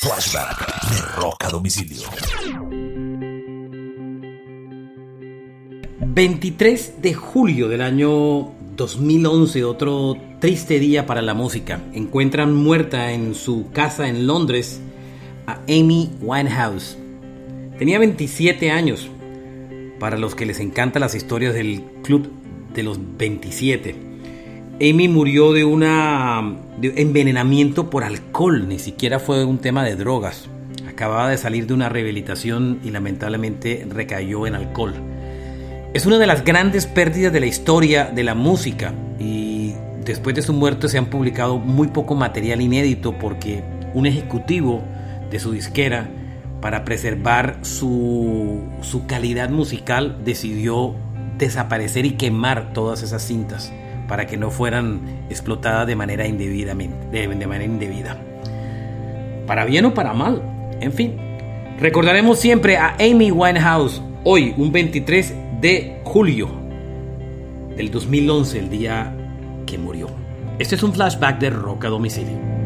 Flashback de Roca Domicilio. 23 de julio del año 2011, otro triste día para la música. Encuentran muerta en su casa en Londres a Amy Winehouse. Tenía 27 años. Para los que les encantan las historias del club de los 27. Amy murió de una envenenamiento por alcohol, ni siquiera fue un tema de drogas. Acababa de salir de una rehabilitación y lamentablemente recayó en alcohol. Es una de las grandes pérdidas de la historia de la música y después de su muerte se han publicado muy poco material inédito porque un ejecutivo de su disquera para preservar su, su calidad musical decidió desaparecer y quemar todas esas cintas para que no fueran explotadas de manera indebidamente, de, manera indebida. Para bien o para mal, en fin. Recordaremos siempre a Amy Winehouse hoy, un 23 de julio del 2011, el día que murió. Este es un flashback de Roca Domicilio.